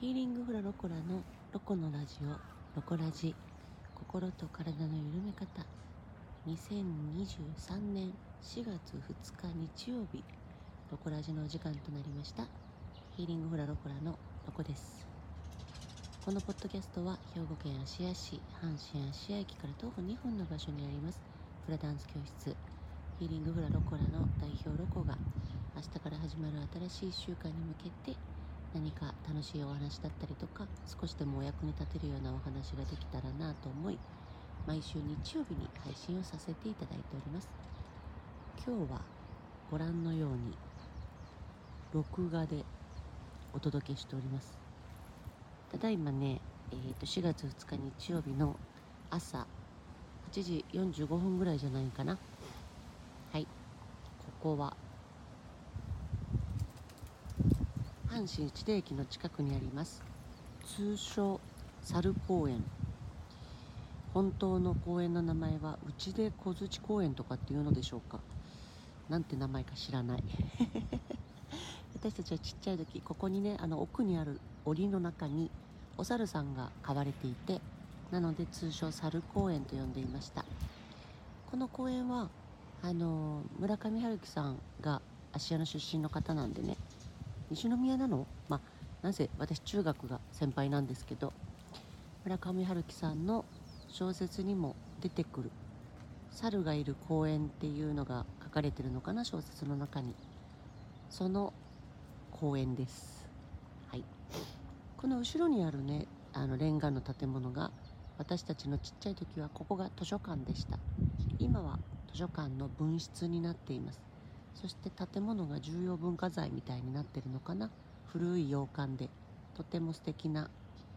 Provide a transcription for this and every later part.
ヒーリングフラロコラのロコのラジオロコラジ心と体の緩め方。2023年4月2日日曜日ロコラジのお時間となりました。ヒーリングフラロコラのロコです。このポッドキャストは兵庫県芦屋市阪神芦屋駅から徒歩2分の場所にありますフラダンス教室。ヒーリングフラロコラの代表ロコが明日から始まる新しい1週間に向けて何か楽しいお話だったりとか少しでもお役に立てるようなお話ができたらなと思い毎週日曜日に配信をさせていただいております。今日はご覧のように録画でお届けしております。ただいまね、えー、と4月2日日曜日の朝8時45分ぐらいじゃないかな。はい。ここは阪神内出駅の近くにあります。通称猿公園。本当の公園の名前は内出小槌公園とかっていうのでしょうか。なんて名前か知らない。私たちはちっちゃい時ここにねあの奥にある檻の中にお猿さんが飼われていてなので通称猿公園と呼んでいました。この公園はあの村上春樹さんが芦屋の出身の方なんでね西宮なの？まあなぜ私中学が先輩なんですけど村上春樹さんの小説にも出てくる猿がいる公園っていうのが書かれてるのかな小説の中に。その公園です。はい。この後ろにあるねあのレンガの建物が私たちのちっちゃい時はここが図書館でした。今は図書館の分室になっています。そして建物が重要文化財みたいになってるのかな？古い洋館で。とても素敵な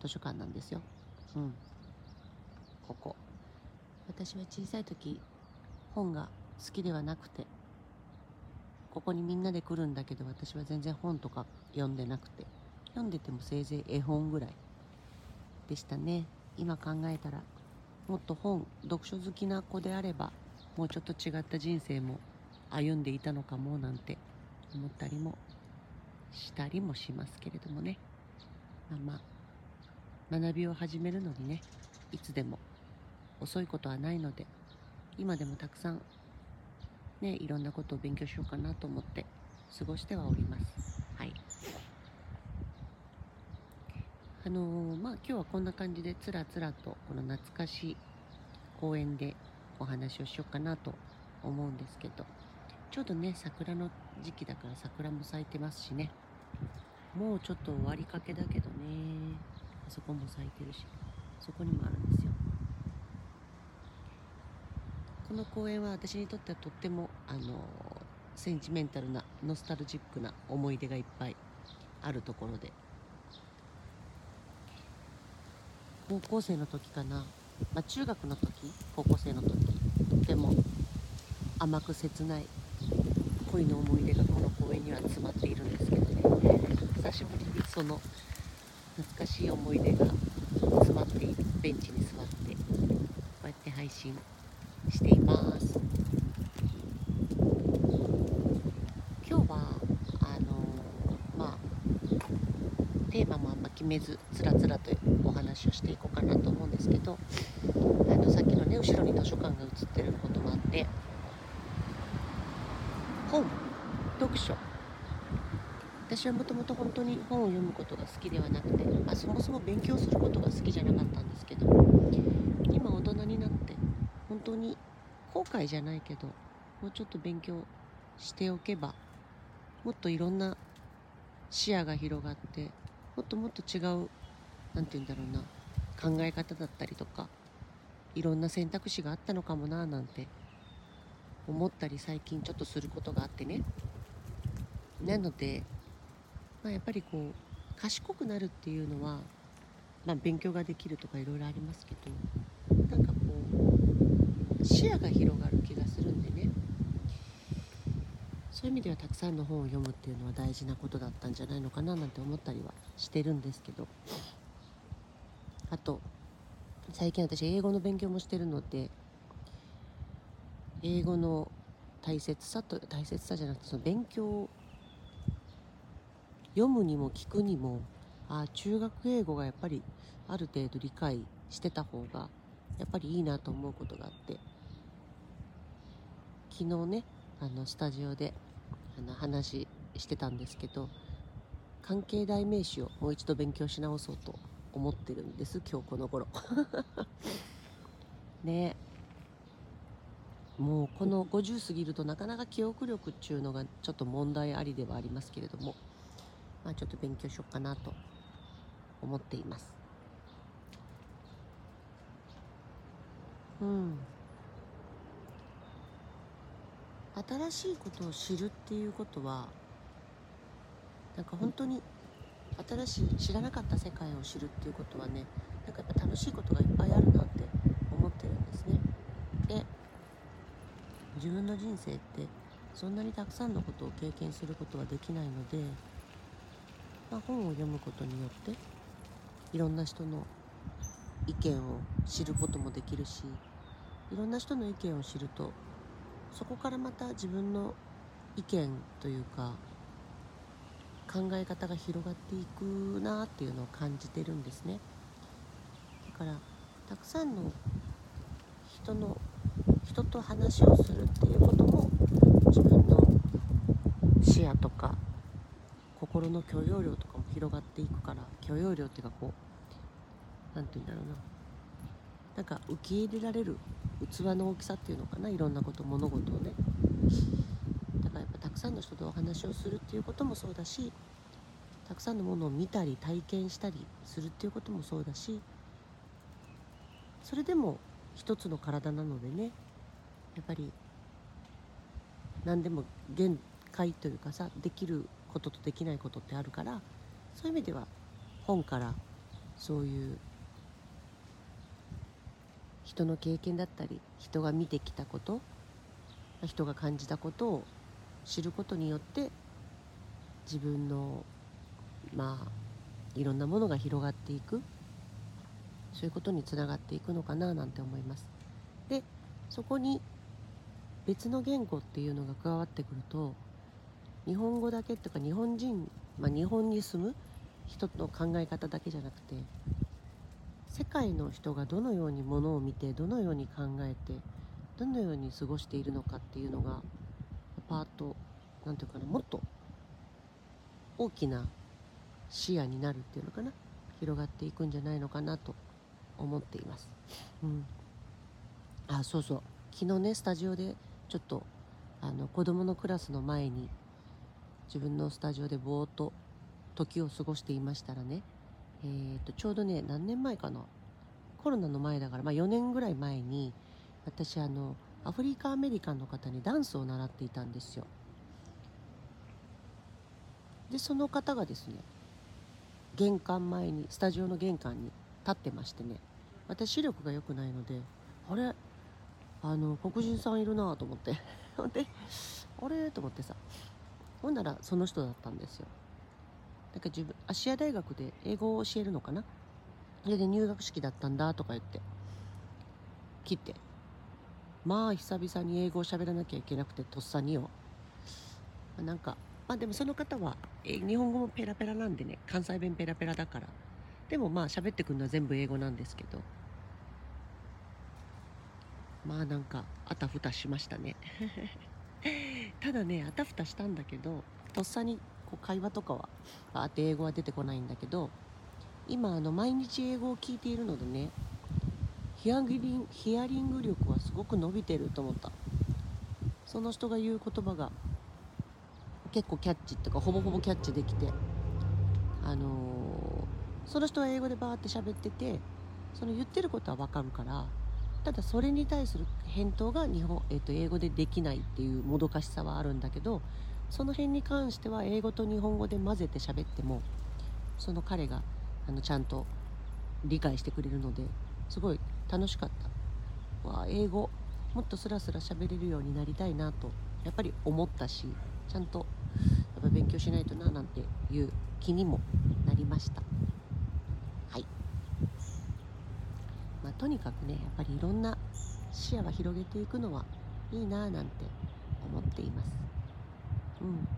図書館なんですよ。うん。ここ。私は小さい時本が好きではなくてここにみんなで来るんだけど私は全然本とか読んでなくて読んでてもせいぜい絵本ぐらいでしたね。今考えたらもっと本読書好きな子であればもうちょっと違った人生も歩んでいたのかもなんて思ったりもしたりもしますけれどもね。まあまあ学びを始めるのにねいつでも遅いことはないので今でもたくさんねいろんなことを勉強しようかなと思って過ごしてはおります。はい。あのー、まあ今日はこんな感じでつらつらとこの懐かしい公園でお話をしようかなと思うんですけどちょうどね桜の時期だから桜も咲いてますしね。もうちょっと終わりかけだけどね。あそこも咲いてるし。そこにもあるんですよ。この公園は私にとってはとってもあのセンチメンタルなノスタルジックな思い出がいっぱいあるところで。高校生の時かな、まあ、中学の時高校生の時。とても甘く切ない恋の思い出がこの公園には詰まっているんですけどね。久しぶりにその懐かしい思い出が詰まっているベンチに座ってこうやって配信しています。今日はあのまあテーマもあんま決めずつらつらとお話をしていこうかなと思うんですけどあのさっきのね後ろに図書館が映ってることもあって本書。私はもともと本当に本を読むことが好きではなくて、まあ、そもそも勉強することが好きじゃなかったんですけど今大人になって本当に後悔じゃないけどもうちょっと勉強しておけばもっといろんな視野が広がってもっともっと違う何て言うんだろうな考え方だったりとかいろんな選択肢があったのかもななんて思ったり最近ちょっとすることがあってね。なので、まあ、やっぱりこう賢くなるっていうのは、まあ、勉強ができるとかいろいろありますけどなんかこう視野が広がる気がするんでね。そういう意味ではたくさんの本を読むっていうのは大事なことだったんじゃないのかななんて思ったりはしてるんですけど。あと最近私英語の勉強もしてるので英語の大切さと大切さじゃなくてその勉強読むにも聞くにもあ中学英語がやっぱりある程度理解してた方がやっぱりいいなと思うことがあって。昨日ねあのスタジオであの話してたんですけど関係代名詞をもう一度勉強し直そうと思ってるんです今日この頃。ね。もうこの50過ぎるとなかなか記憶力っていうのがちょっと問題ありではありますけれども。まあちょっと勉強しようかなと思っています。うん。新しいことを知るっていうことはなんか本当に新しい知らなかった世界を知るっていうことはねなんかやっぱ楽しいことがいっぱいあるなって思ってるんですね。で自分の人生ってそんなにたくさんのことを経験することはできないので、まあ、本を読むことによっていろんな人の意見を知ることもできるしいろんな人の意見を知るとそこからまた自分の意見というか考え方が広がっていくなっていうのを感じてるんですね。だからたくさんの人の人と話をするっていうことも自分の視野とか心の許容量とかも広がっていくから許容量っていうかこう何て言うんだろうな。なんか受け入れられる器の大きさっていうのかないろんなこと物事をね。だからやっぱたくさんの人とお話をするっていうこともそうだしたくさんのものを見たり体験したりするっていうこともそうだしそれでも一つの体なのでねやっぱり何でも限界というかさできることとできないことってあるからそういう意味では本からそういう人の経験だったり人が見てきたこと人が感じたことを知ることによって自分のまあいろんなものが広がっていくそういうことにつながっていくのかななんて思います。でそこに別の言語っていうのが加わってくると日本語だけとか日本人、まあ、日本に住む人の考え方だけじゃなくて世界の人がどのようにものを見てどのように考えてどのように過ごしているのかっていうのがパート何て言うかなもっと大きな視野になるっていうのかな広がっていくんじゃないのかなと思っています。うん、あそうそう昨日ねスタジオでちょっとあの子供のクラスの前に自分のスタジオでぼーっと時を過ごしていましたらね。えーと、ちょうどね何年前かな。コロナの前だから、まあ、4年ぐらい前に私あのアフリカアメリカンの方にダンスを習っていたんですよ。でその方がですね玄関前にスタジオの玄関に立ってましてね。私視力が良くないのであれ？あの黒人さんいるなと思って。であれ？と思ってさ。ほんならその人だったんですよ。なんか自分芦屋大学で英語を教えるのかな？それで入学式だったんだとか言って来て。まあ久々に英語を喋らなきゃいけなくてとっさによ。なんかまあでもその方はえ日本語もペラペラなんでね関西弁ペラペラだから。でもまあ喋ってくるのは全部英語なんですけど。まあなんかあたふたしましたね。ただねあたふたしたんだけどとっさにこう会話とかはあって英語は出てこないんだけど今あの毎日英語を聞いているのでねヒアリンヒアリング力はすごく伸びてると思った。その人が言う言葉が結構キャッチとかほぼほぼキャッチできてあのー、その人は英語でバーって喋っててその言ってることは分かるからただそれに対する返答が日本、えー、と英語でできないっていうもどかしさはあるんだけどその辺に関しては英語と日本語で混ぜて喋ってもその彼があのちゃんと理解してくれるのですごい楽しかった。わ英語もっとスラスラ喋れるようになりたいなとやっぱり思ったしちゃんとやっぱ勉強しないとななんていう気にもなりました。はい。まあとにかくねやっぱりいろんな視野は広げていくのはいいなぁなんて思っています。うん。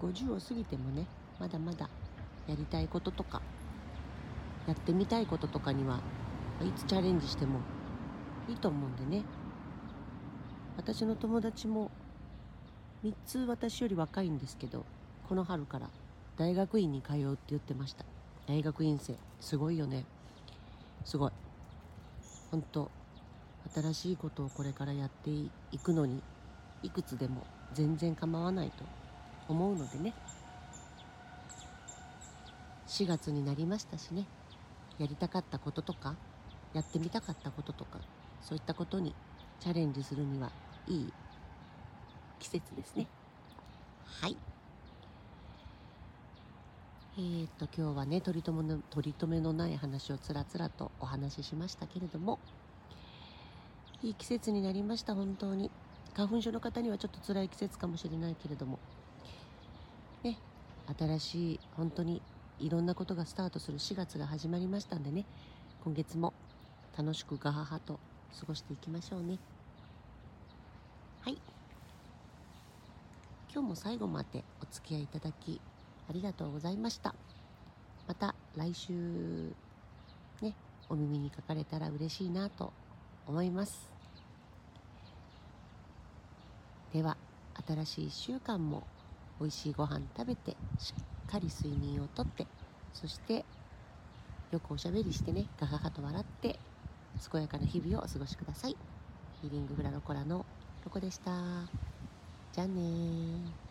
50を過ぎてもねまだまだやりたいこととかやってみたいこととかにはいつチャレンジしてもいいと思うんでね。私の友達も3つ私より若いんですけどこの春から大学院に通うって言ってました。大学院生すごいよね。すごい。本当新しいことをこれからやっていくのにいくつでも全然構わないと思うのでね。4月になりましたしね。やりたかったこととかやってみたかったこととかそういったことにチャレンジするにはいい季節ですね。はい。えー、っと今日はね取り留めの取り留めのない話をつらつらとお話ししましたけれどもいい季節になりました本当に。花粉症の方にはちょっと辛い季節かもしれないけれども。ね新しい本当にいろんなことがスタートする4月が始まりましたんでね今月も楽しくガハハと過ごしていきましょうね。はい。今日も最後までお付き合いいただきありがとうございました。また来週ねお耳にかかれたら嬉しいなと思います。では新しい1週間も美味しいご飯食べてしっかり睡眠をとってそしてよくおしゃべりしてねガハハと笑って健やかな日々をお過ごしください。ヒーリングフラロコラのロコでした。じゃあね